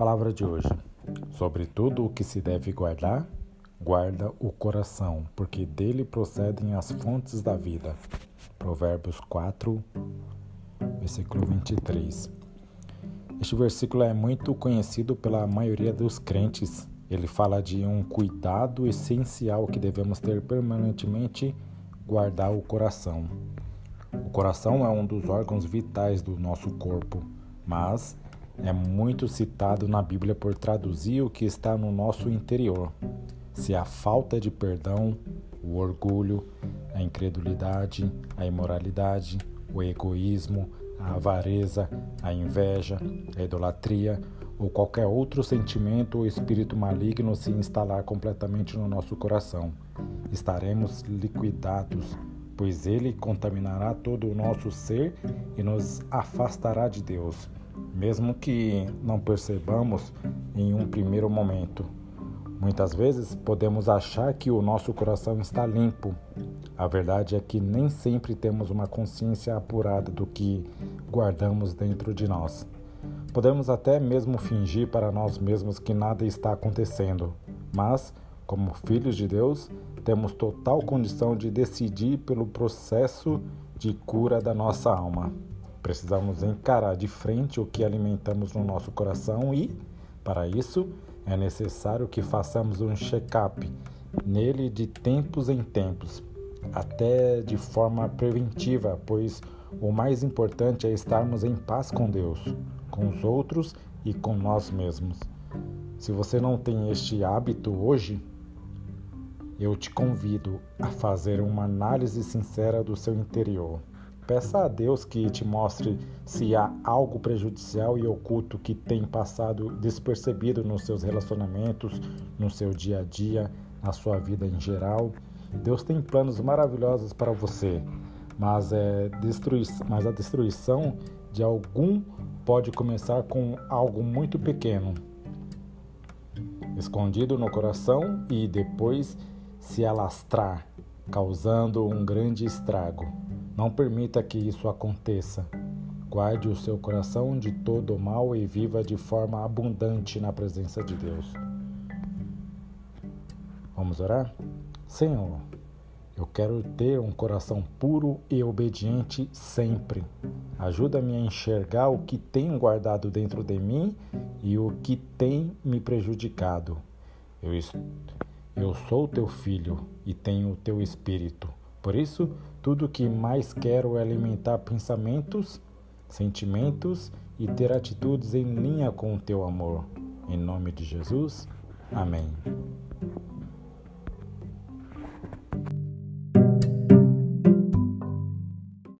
Palavra de hoje. Sobre tudo o que se deve guardar, guarda o coração, porque dele procedem as fontes da vida. Provérbios 4, versículo 23. Este versículo é muito conhecido pela maioria dos crentes. Ele fala de um cuidado essencial que devemos ter permanentemente guardar o coração. O coração é um dos órgãos vitais do nosso corpo, mas é muito citado na Bíblia por traduzir o que está no nosso interior. Se a falta de perdão, o orgulho, a incredulidade, a imoralidade, o egoísmo, a avareza, a inveja, a idolatria ou qualquer outro sentimento ou espírito maligno se instalar completamente no nosso coração, estaremos liquidados, pois ele contaminará todo o nosso ser e nos afastará de Deus, mesmo que não percebamos em um primeiro momento. Muitas vezes podemos achar que o nosso coração está limpo. A verdade é que nem sempre temos uma consciência apurada do que guardamos dentro de nós. Podemos até mesmo fingir para nós mesmos que nada está acontecendo, mas, como filhos de Deus, temos total condição de decidir pelo processo de cura da nossa alma. Precisamos encarar de frente o que alimentamos no nosso coração e, para isso, é necessário que façamos um check-up nele de tempos em tempos, até de forma preventiva, pois o mais importante é estarmos em paz com Deus, com os outros e com nós mesmos. Se você não tem este hábito hoje, eu te convido a fazer uma análise sincera do seu interior. Peça a Deus que te mostre se há algo prejudicial e oculto que tem passado despercebido nos seus relacionamentos, no seu dia a dia, na sua vida em geral. Deus tem planos maravilhosos para você, mas, é mas a destruição de algum pode começar com algo muito pequeno, escondido no coração e depois se alastrar, causando um grande estrago. Não permita que isso aconteça. Guarde o seu coração de todo o mal e viva de forma abundante na presença de Deus. Vamos orar? Senhor, eu quero ter um coração puro e obediente sempre. Ajuda-me a enxergar o que tenho guardado dentro de mim e o que tem me prejudicado. Eu, eu sou teu filho e tenho o teu espírito. Por isso, tudo o que mais quero é alimentar pensamentos, sentimentos e ter atitudes em linha com o teu amor. Em nome de Jesus, amém.